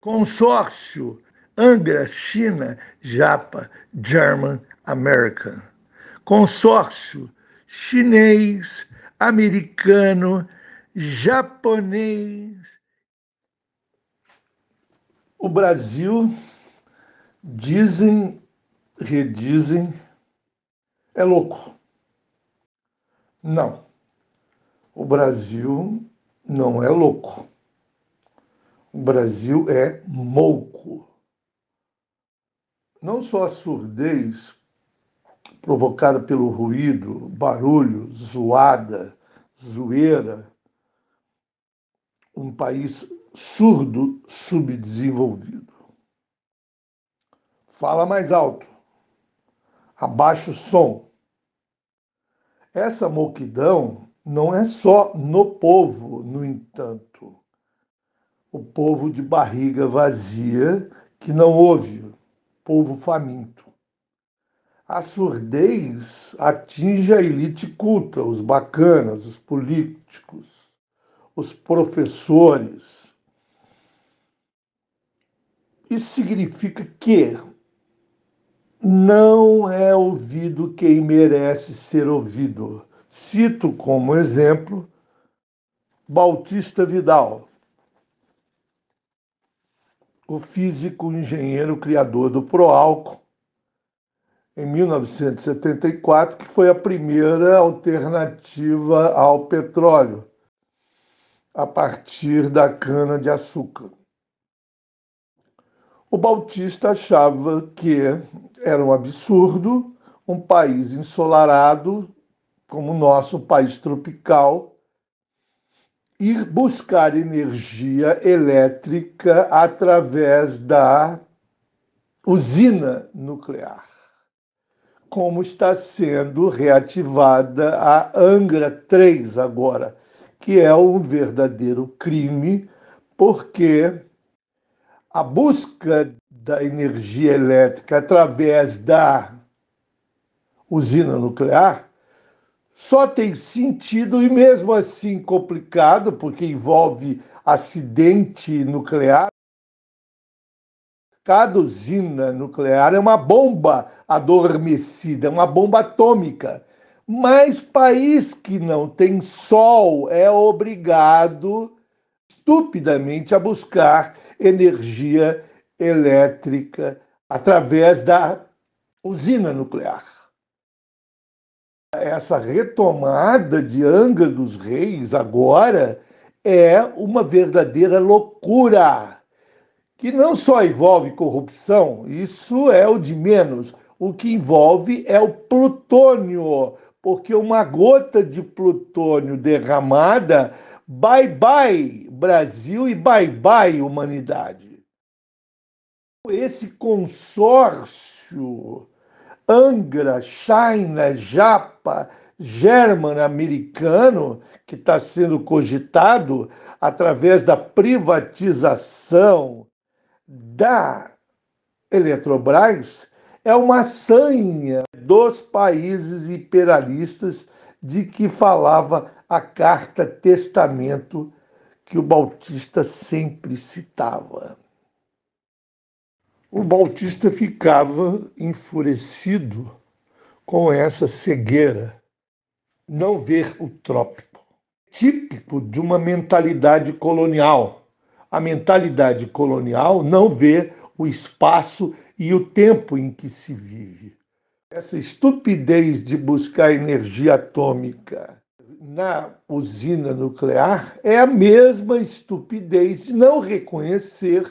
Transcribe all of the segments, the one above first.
Consórcio Angra, China, Japa, German, American. Consórcio chinês, americano, japonês. O Brasil, dizem, redizem, é louco. Não. O Brasil não é louco. O Brasil é mouco. Não só a surdez provocada pelo ruído, barulho, zoada, zoeira, um país surdo, subdesenvolvido. Fala mais alto, abaixa o som. Essa moquidão não é só no povo, no entanto. O povo de barriga vazia que não ouve, povo faminto. A surdez atinge a elite culta, os bacanas, os políticos, os professores. Isso significa que não é ouvido quem merece ser ouvido. Cito como exemplo Bautista Vidal, o físico, engenheiro, criador do Proálcool, em 1974, que foi a primeira alternativa ao petróleo, a partir da cana-de-açúcar. O Bautista achava que era um absurdo um país ensolarado, como o nosso país tropical, ir buscar energia elétrica através da usina nuclear como está sendo reativada a Angra 3 agora, que é um verdadeiro crime, porque a busca da energia elétrica através da usina nuclear só tem sentido e mesmo assim complicado, porque envolve acidente nuclear. Cada usina nuclear é uma bomba adormecida, é uma bomba atômica. Mas país que não tem sol é obrigado estupidamente a buscar energia elétrica através da usina nuclear. Essa retomada de Angra dos Reis agora é uma verdadeira loucura que não só envolve corrupção, isso é o de menos. O que envolve é o plutônio, porque uma gota de plutônio derramada, bye bye Brasil e bye bye humanidade. Esse consórcio Angra, China, Japa, German americano, que está sendo cogitado através da privatização da Eletrobras é uma sanha dos países imperialistas de que falava a carta testamento que o Bautista sempre citava. O Bautista ficava enfurecido com essa cegueira, não ver o trópico, típico de uma mentalidade colonial a mentalidade colonial não vê o espaço e o tempo em que se vive. Essa estupidez de buscar energia atômica na usina nuclear é a mesma estupidez de não reconhecer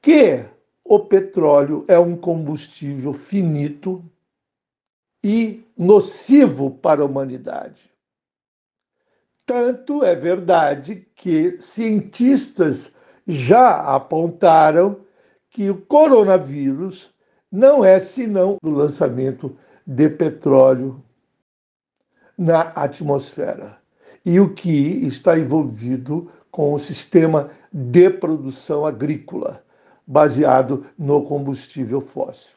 que o petróleo é um combustível finito e nocivo para a humanidade. Tanto é verdade que cientistas já apontaram que o coronavírus não é senão o lançamento de petróleo na atmosfera e o que está envolvido com o sistema de produção agrícola baseado no combustível fóssil.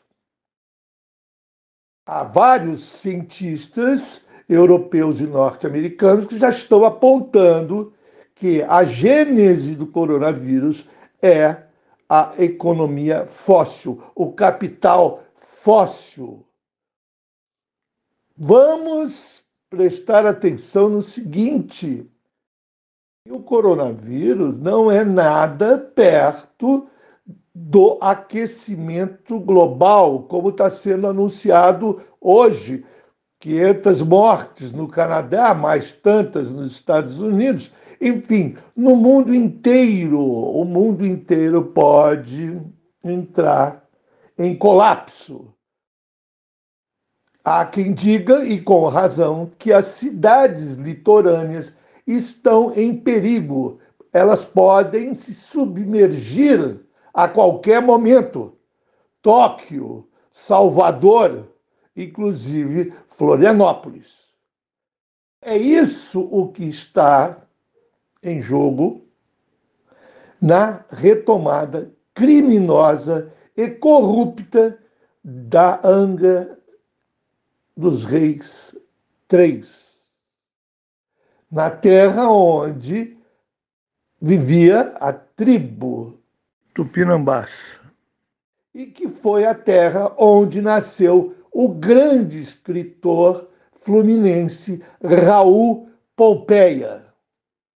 Há vários cientistas europeus e norte-americanos que já estão apontando que a gênese do coronavírus é a economia fóssil, o capital fóssil. Vamos prestar atenção no seguinte: o coronavírus não é nada perto do aquecimento global, como está sendo anunciado hoje. 500 mortes no Canadá, mais tantas nos Estados Unidos. Enfim, no mundo inteiro, o mundo inteiro pode entrar em colapso. Há quem diga, e com razão, que as cidades litorâneas estão em perigo. Elas podem se submergir a qualquer momento. Tóquio, Salvador, inclusive Florianópolis. É isso o que está em jogo na retomada criminosa e corrupta da Anga dos Reis III, na terra onde vivia a tribo Tupinambás, e que foi a terra onde nasceu o grande escritor fluminense Raul Pompeia